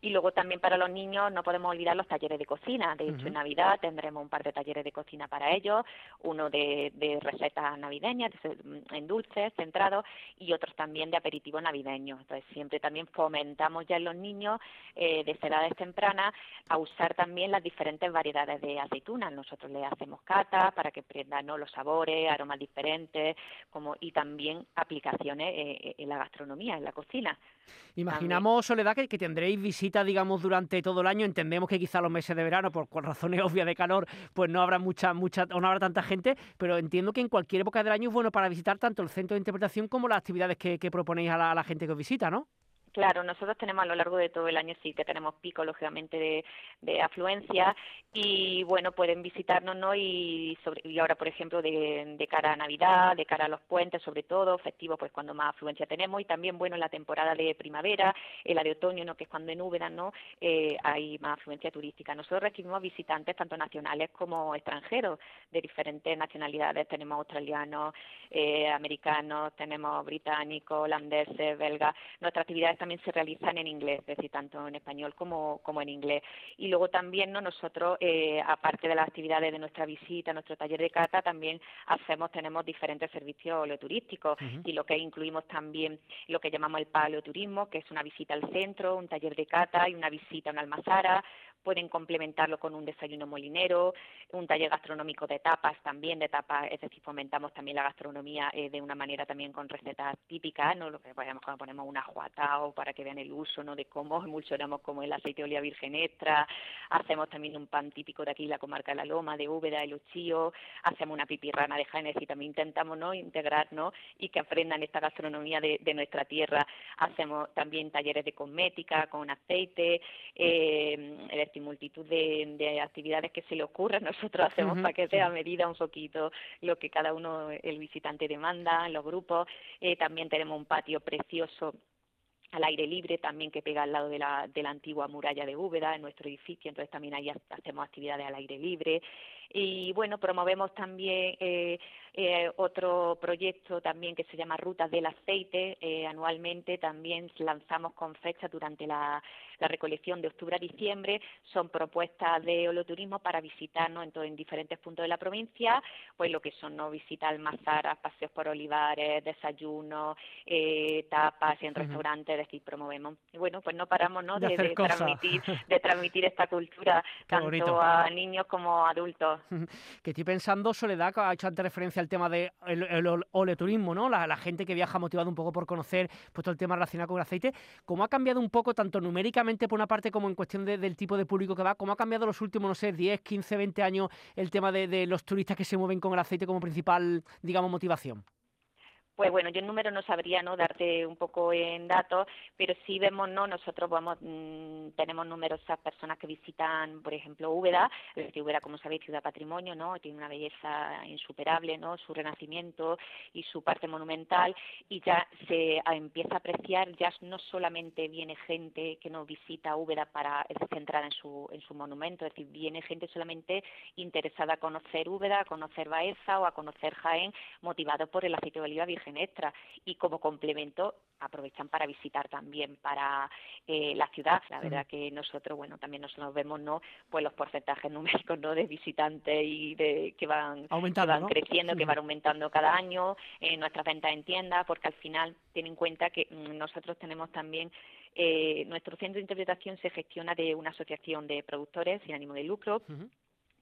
Y luego también para los niños no podemos olvidar los talleres de cocina. De hecho, en Navidad tendremos un par de talleres de cocina para ellos, uno de, recetas navideñas, en dulces, centrados, y otros también de aperitivos navideños. Entonces, siempre también fomentamos ya en los niños, eh, desde edades tempranas, a usar también las diferentes variedades de aceitunas. Nosotros les hacemos para que aprendan los sabores, aromas diferentes como y también aplicaciones eh, eh, en la gastronomía, en la cocina. Imaginamos, Soledad, que, que, tendréis visitas, digamos, durante todo el año. Entendemos que quizá los meses de verano, por, razones obvias de calor, pues no habrá mucha, mucha, no habrá tanta gente, pero entiendo que en cualquier época del año es bueno para visitar tanto el centro de interpretación como las actividades que, proponéis a la, a la gente que os visita, ¿no? Claro, nosotros tenemos a lo largo de todo el año sí que tenemos pico, lógicamente, de, afluencia y, bueno, pueden visitarnos, ¿no? Y, sobre, y ahora, por ejemplo, de, cara a Navidad, de cara a los puentes, sobre todo, festivos, pues cuando más afluencia tenemos y también, bueno, en la temporada de primavera, en la de otoño, ¿no? Que es cuando en Úbeda, ¿no? Eh, hay más afluencia turística. Nosotros recibimos visitantes tanto nacionales como extranjeros de diferentes nacionalidades. Tenemos australianos, eh, americanos, tenemos británicos, holandeses, belgas. Nuestra actividad también se realizan en inglés, es decir, tanto en español como, como en inglés. Y luego también ¿no? nosotros, eh, aparte de las actividades de nuestra visita, nuestro taller de cata, también hacemos, tenemos diferentes servicios oleoturísticos y lo que incluimos también lo que llamamos el paleoturismo, que es una visita al centro, un taller de cata y una visita a una almazara, pueden complementarlo con un desayuno molinero, un taller gastronómico de tapas también, de tapas, es decir, fomentamos también la gastronomía eh, de una manera también con recetas típicas, ¿no? Lo que pues, a lo mejor ponemos un ajuatao para que vean el uso, ¿no? De cómo emulsionamos como el aceite de oliva virgen extra, hacemos también un pan típico de aquí, la comarca de La Loma, de Úbeda, de Luchío, hacemos una pipirrana de Jaén, y también intentamos, ¿no? Integrar, ¿no? Y que aprendan esta gastronomía de, de nuestra tierra. Hacemos también talleres de cosmética con aceite, eh, decir, multitud de, de actividades que se le ocurran. Nosotros hacemos para que sea a medida un poquito lo que cada uno, el visitante demanda en los grupos. Eh, también tenemos un patio precioso al aire libre también que pega al lado de la, de la antigua muralla de Úbeda, en nuestro edificio, entonces también ahí ha- hacemos actividades al aire libre. Y bueno, promovemos también eh, eh, otro proyecto también que se llama Rutas del Aceite. Eh, anualmente también lanzamos con fecha durante la, la recolección de octubre a diciembre. Son propuestas de holoturismo para visitarnos en, en diferentes puntos de la provincia, pues lo que son no visitas almazaras, paseos por olivares, desayunos, eh, tapas en restaurantes, es decir, promovemos. Y bueno, pues no paramos ¿no? De transmitir, de transmitir esta cultura Qué tanto bonito. a niños como a adultos. Que estoy pensando, Soledad, que ha hecho antes referencia al tema del el, el oleoturismo, ¿no? La, gente que viaja motivado un poco por conocer pues, todo el tema relacionado con el aceite. ¿Cómo ha cambiado un poco, tanto numéricamente por una parte como en cuestión de- del tipo de público que va? ¿Cómo ha cambiado los últimos, no sé, 10, 15, 20 años el tema de, de los turistas que se mueven con el aceite como principal, digamos, motivación? Pues bueno, yo en número no sabría no darte un poco en datos, pero sí vemos, no, nosotros vamos, mm, tenemos numerosas personas que visitan, por ejemplo, Úbeda, Úbeda, como sabéis, ciudad patrimonio, ¿no? Tiene una belleza insuperable, ¿no? Su renacimiento y su parte monumental y ya se empieza a apreciar, ya no solamente viene gente que nos visita Úbeda para centrada en su en su monumento, es decir, viene gente solamente interesada a conocer Úbeda, a conocer Baeza o a conocer Jaén, motivado por el aceite de oliva virgen extra y como complemento aprovechan para visitar también para eh, la ciudad. La verdad que nosotros, bueno, también nos, nos vemos, ¿no? Pues los porcentajes numéricos, ¿no? De visitantes y de que van, que Aumentando, van ¿no? creciendo, que van aumentando cada año, en nuestras ventas en tiendas, porque al final ten en cuenta que mm, nosotros tenemos también eh, nuestro centro de interpretación se gestiona de una asociación de productores sin ánimo de lucro.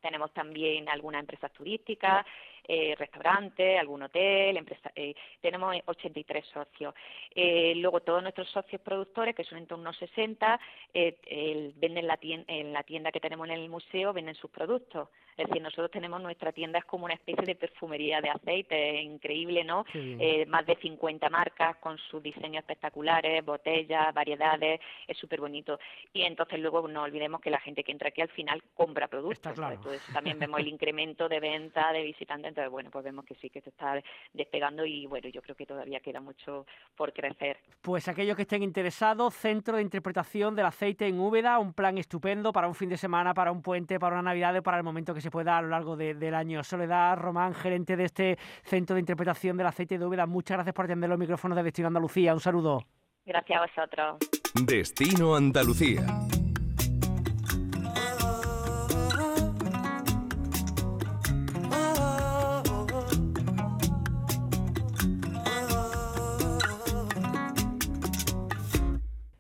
Tenemos también algunas empresas turísticas, eh, restaurantes, algún hotel, empresa- eh, tenemos 83 socios. Eh, luego todos nuestros socios productores, que son en torno a 60, eh, el- venden la tienda, en la tienda que tenemos en el museo, venden sus productos. Es decir, nosotros tenemos nuestra tienda, es como una especie de perfumería de aceite, es increíble, ¿no? Bien. Eh, más de 50 marcas con sus diseños espectaculares, botellas, variedades, es súper bonito. Y entonces luego no olvidemos que la gente que entra aquí al final compra productos. Está claro. Entonces también vemos el incremento de venta de visitantes, entonces bueno, pues vemos que sí que se está despegando y bueno, yo creo que todavía queda mucho por crecer. Pues aquellos que estén interesados, Centro de Interpretación del Aceite en Úbeda, un plan estupendo para un fin de semana, para un puente, para una Navidad o para el momento que se pueda a lo largo de- del año. Soledad Román, gerente de este Centro de Interpretación del Aceite de Úbeda, muchas gracias por atender los micrófonos de Destino Andalucía. Un saludo. Gracias a vosotros. Destino Andalucía.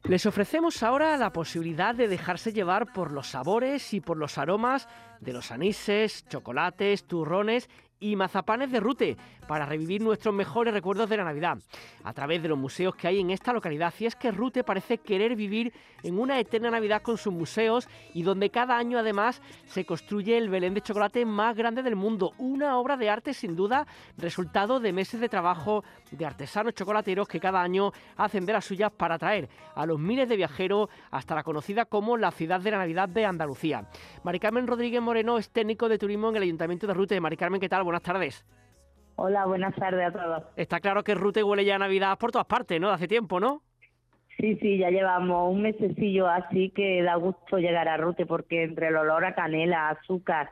Les ofrecemos ahora la posibilidad de dejarse llevar por los sabores y por los aromas de los anises, chocolates, turrones y mazapanes de Rute para revivir nuestros mejores recuerdos de la Navidad a través de los museos que hay en esta localidad. Y es que Rute parece querer vivir en una eterna Navidad con sus museos y donde cada año además se construye el Belén de chocolate más grande del mundo. Una obra de arte sin duda, resultado de meses de trabajo de artesanos chocolateros que cada año hacen de las suyas para atraer a los miles de viajeros hasta la conocida como la ciudad de la Navidad de Andalucía. Mari Carmen Rodríguez Moreno es técnico de turismo en el Ayuntamiento de Rute. Mari Carmen, ¿qué tal? Buenas tardes. Hola, buenas tardes a todos. Está claro que Rute huele ya a Navidad por todas partes, ¿no? De hace tiempo, ¿no? Sí, sí, ya llevamos un mesecillo así que da gusto llegar a Rute porque entre el olor a canela, azúcar,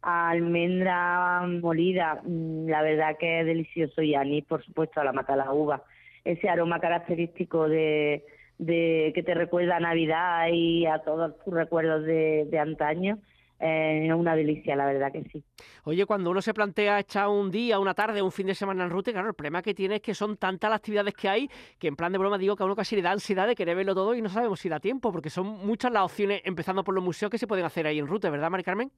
a almendra molida, mm, la verdad que es delicioso y anís, por supuesto, a la mata la uva. Ese aroma característico de, de que te recuerda a Navidad y a todos tus recuerdos de, de antaño, es una delicia, la verdad que sí. Oye, cuando uno se plantea echar un día, una tarde, un fin de semana en Rute, claro, el problema que tiene es que son tantas las actividades que hay que en plan de broma digo que a uno casi le da ansiedad de querer verlo todo y no sabemos si da tiempo, porque son muchas las opciones, empezando por los museos que se pueden hacer ahí en Rute, ¿verdad, Mari Carmen?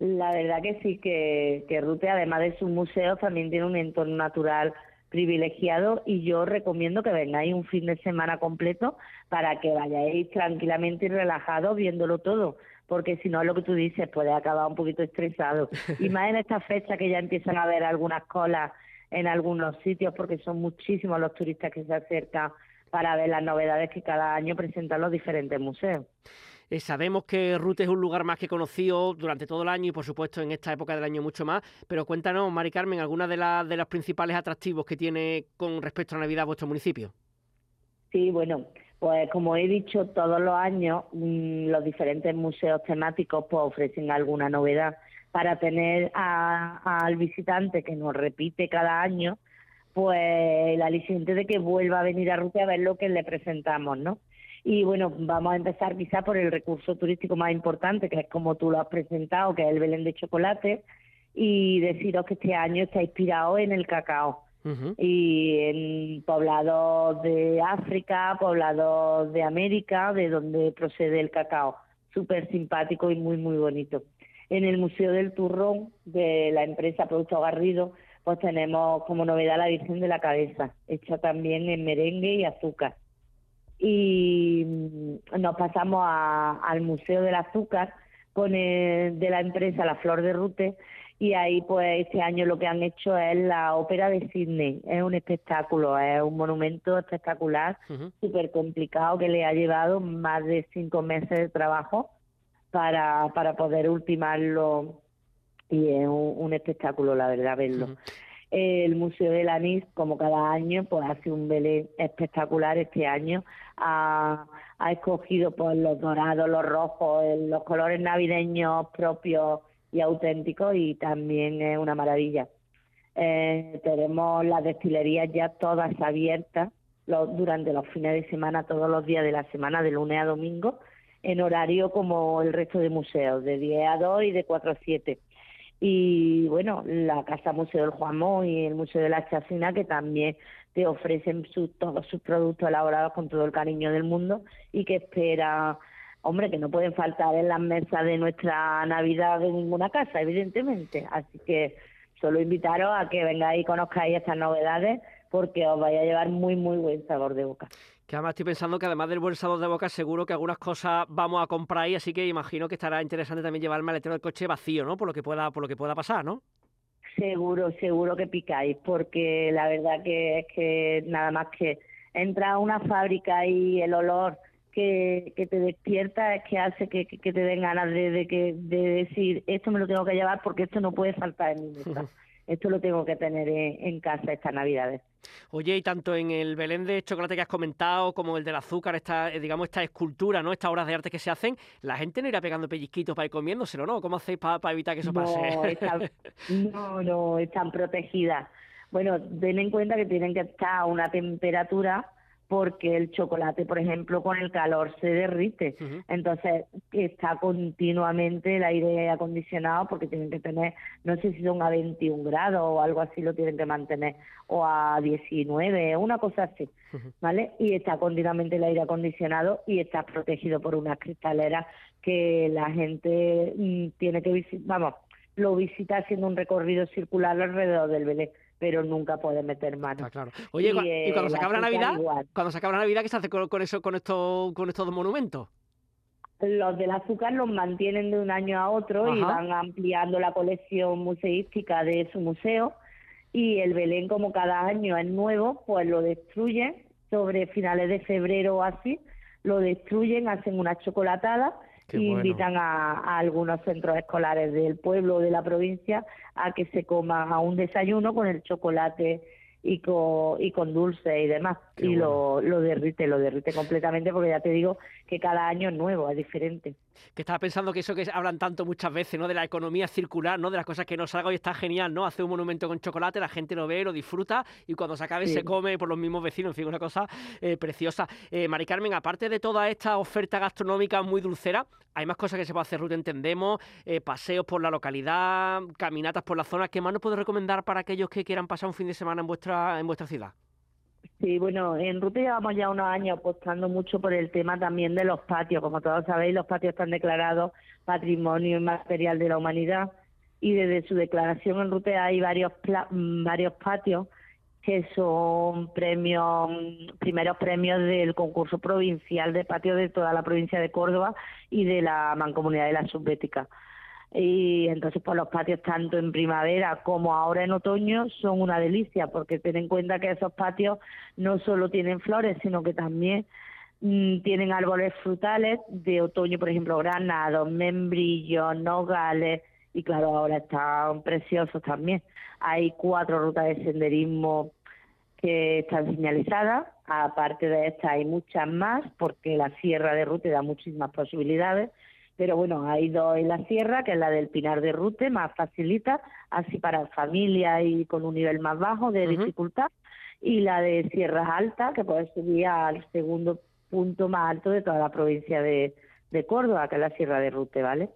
La verdad que sí, que, que Rute, además de sus museos, también tiene un entorno natural privilegiado y yo recomiendo que vengáis un fin de semana completo para que vayáis tranquilamente y relajados viéndolo todo, porque si no, lo que tú dices, puede acabar un poquito estresado. Y más en esta fecha que ya empiezan a haber algunas colas en algunos sitios, porque son muchísimos los turistas que se acercan para ver las novedades que cada año presentan los diferentes museos. Eh, sabemos que Rute es un lugar más que conocido durante todo el año y por supuesto en esta época del año mucho más, pero cuéntanos, Mari Carmen, algunas de, las de los principales atractivos que tiene con respecto a Navidad vuestro municipio. Sí, bueno, pues como he dicho, todos los años mm, los diferentes museos temáticos pues, ofrecen alguna novedad para tener al visitante que nos repite cada año, pues el aliciente de que vuelva a venir a Rute a ver lo que le presentamos, ¿no? Y bueno, vamos a empezar quizá por el recurso turístico más importante, que es como tú lo has presentado, que es el Belén de Chocolate, y deciros que este año está inspirado en el cacao. Y en poblados de África, poblados de América, de donde procede el cacao. Súper simpático y muy, muy bonito. En el Museo del Turrón de la empresa Producto Garrido, pues tenemos como novedad la Virgen de la Cabeza, hecha también en merengue y azúcar y mm, nos pasamos al Museo del Azúcar con de la empresa La Flor de Rute y ahí pues este año lo que han hecho es la ópera de Sydney, es un espectáculo, es un monumento espectacular, súper complicado que le ha llevado más de cinco meses de trabajo para, para poder ultimarlo y es un, espectáculo la verdad verlo. El Museo del Anís, como cada año, pues hace un Belén espectacular este año. Ha, escogido pues los dorados, los rojos, los colores navideños propios y auténticos y también es una maravilla. Eh, tenemos las destilerías ya todas abiertas durante los fines de semana, todos los días de la semana, de lunes a domingo, en horario como el resto de museos, de 10 a 2 y de 4 a 7 y bueno, la Casa Museo del Juanmón y el Museo de la Chacina que también te ofrecen todos sus productos elaborados con todo el cariño del mundo y que espera, hombre, que no pueden faltar en las mesas de nuestra Navidad de ninguna casa, evidentemente. Así que solo invitaros a que vengáis y conozcáis estas novedades porque os vaya a llevar muy, muy buen sabor de boca. Que además estoy pensando que además del buen sabor de boca, seguro que algunas cosas vamos a comprar ahí, así que imagino que estará interesante también llevar el maletero del coche vacío, ¿no? Por lo que pueda, por lo que pueda pasar, ¿no? Seguro, seguro que picáis, porque la verdad que es que nada más que entra a una fábrica y el olor que, que te despierta es que hace que, que, te den ganas de, de, que, de decir esto me lo tengo que llevar porque esto no puede faltar en mi mesa. esto lo tengo que tener en, casa estas navidades. Oye, y tanto en el Belén de chocolate que has comentado como el del azúcar, esta, eh, digamos, esta escultura, ¿no? Estas obras de arte que se hacen, la gente no irá pegando pellizquitos para ir comiéndoselo, ¿no? ¿Cómo hacéis para, evitar que eso pase? no, no, están protegidas. Bueno, ten en cuenta que tienen que estar a una temperatura porque el chocolate, por ejemplo, con el calor se derrite. Entonces, está continuamente el aire acondicionado porque tienen que tener, no sé si son a 21 grados o algo así, lo tienen que mantener, o a 19, una cosa así, ¿vale? Y está continuamente el aire acondicionado y está protegido por unas cristaleras que la gente mm, tiene que visitar, vamos, lo visita haciendo un recorrido circular alrededor del Belén pero nunca puede meter mano. Ah, claro. Oye, y, cuando se acaba la Navidad, cuando se acaba la Navidad, ¿qué se hace con, eso, con estos, con estos monumentos? Los del azúcar los mantienen de un año a otro y van ampliando la colección museística de su museo y el Belén como cada año es nuevo, pues lo destruyen sobre finales de febrero o así, lo destruyen, hacen una chocolatada y invitan a, algunos centros escolares del pueblo o de la provincia a que se coman a un desayuno con el chocolate y con, y con dulce y demás. y lo, lo derrite, lo derrite completamente porque ya te digo que cada año es nuevo, es diferente. Que estaba pensando que eso que hablan tanto muchas veces, ¿no? De la economía circular, ¿no? De las cosas que nos salga y está genial, ¿no? Hacer un monumento con chocolate, la gente lo ve, lo disfruta y cuando se acabe se come por los mismos vecinos, en fin, una cosa eh, preciosa. Eh, Mari Carmen, aparte de toda esta oferta gastronómica muy dulcera, hay más cosas que se puede hacer, Ruth, entendemos, eh, paseos por la localidad, caminatas por la zona. ¿Qué más nos puede recomendar para aquellos que quieran pasar un fin de semana en vuestra, en vuestra ciudad? Sí, bueno, en Ruta llevamos ya unos años apostando mucho por el tema también de los patios. Como todos sabéis, los patios están declarados Patrimonio Inmaterial de la Humanidad y desde su declaración en Ruta hay varios, mm, varios patios que son premios, primeros premios del concurso provincial de patios de toda la provincia de Córdoba y de la Mancomunidad de la Subbética y entonces pues los patios tanto en primavera como ahora en otoño son una delicia porque ten en cuenta que esos patios no solo tienen flores sino que también mm, tienen árboles frutales de otoño por ejemplo granados, membrillos, nogales y claro ahora están preciosos también. Hay cuatro rutas de senderismo que están señalizadas. Aparte de estas hay muchas más porque la sierra de Rute da muchísimas posibilidades pero bueno, hay dos en la sierra, que es la del Pinar de Rute, más facilita, así para familia y con un nivel más bajo de dificultad, y la de Sierras Altas, que puede subir al segundo punto más alto de toda la provincia de, de Córdoba, que es la Sierra de Rute, ¿vale?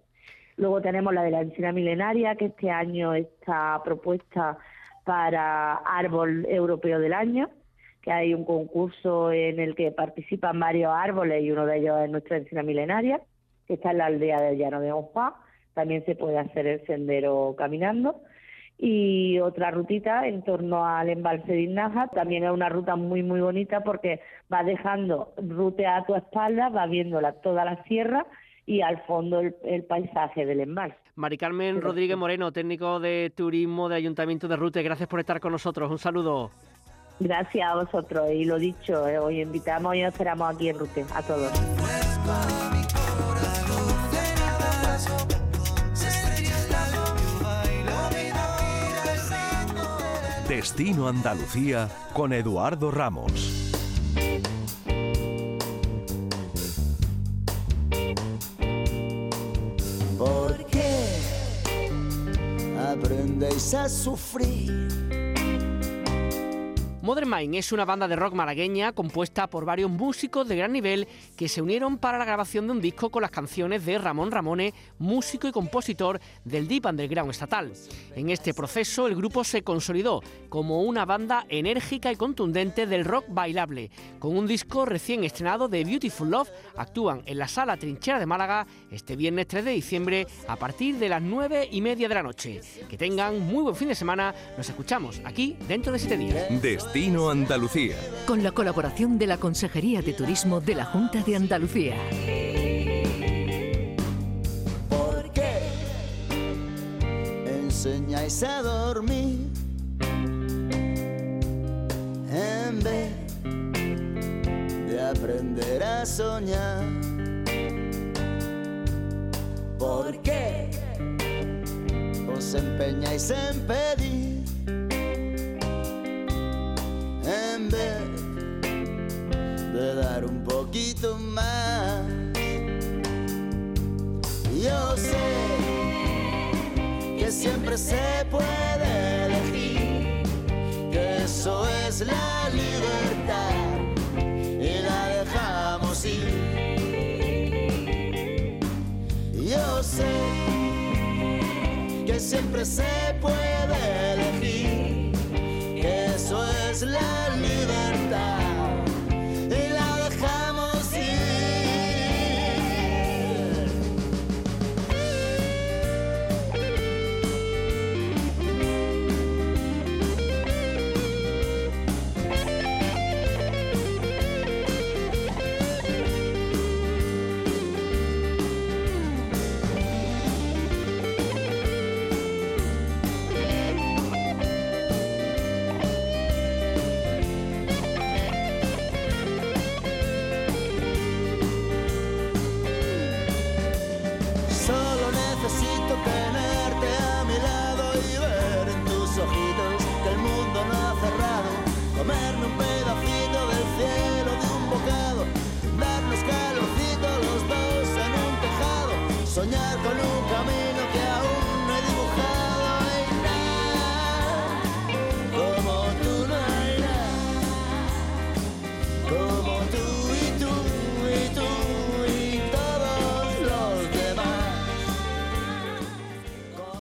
Luego tenemos la de la encina milenaria, que este año está propuesta para Árbol Europeo del Año, que hay un concurso en el que participan varios árboles y uno de ellos es nuestra encina milenaria que está en la aldea del Llano de Onjuá. También se puede hacer el sendero caminando. Y otra rutita en torno al embalse de Inaja, también es una ruta muy, muy bonita porque va dejando ruta a tu espalda, va viendo toda la sierra y al fondo el, paisaje del embalse. Mari Carmen Rodríguez Moreno, técnico de turismo del Ayuntamiento de Rute, gracias por estar con nosotros. Un saludo. Gracias a vosotros y lo dicho, eh, hoy invitamos y nos esperamos aquí en Rute a todos. Destino Andalucía con Eduardo Ramos. ¿Por qué aprendéis a sufrir? Es una banda de rock malagueña compuesta por varios músicos de gran nivel que se unieron para la grabación de un disco con las canciones de Ramón Ramone, músico y compositor del Deep Underground estatal. En este proceso el grupo se consolidó como una banda enérgica y contundente del rock bailable. Con un disco recién estrenado de Beautiful Love, actúan en la Sala Trinchera de Málaga este viernes 3 de diciembre a partir de las 9 y media de la noche. Que tengan muy buen fin de semana, nos escuchamos aquí dentro de 7 días. Andalucía. Con la colaboración de la Consejería de Turismo de la Junta de Andalucía. ¿Por qué enseñáis a dormir en vez de aprender a soñar? ¿Por qué os empeñáis en pedir? En vez de dar un poquito más. Yo sé que siempre se puede elegir, que eso es la libertad y la dejamos ir. Yo sé que siempre se puede elegir eso es la libertad.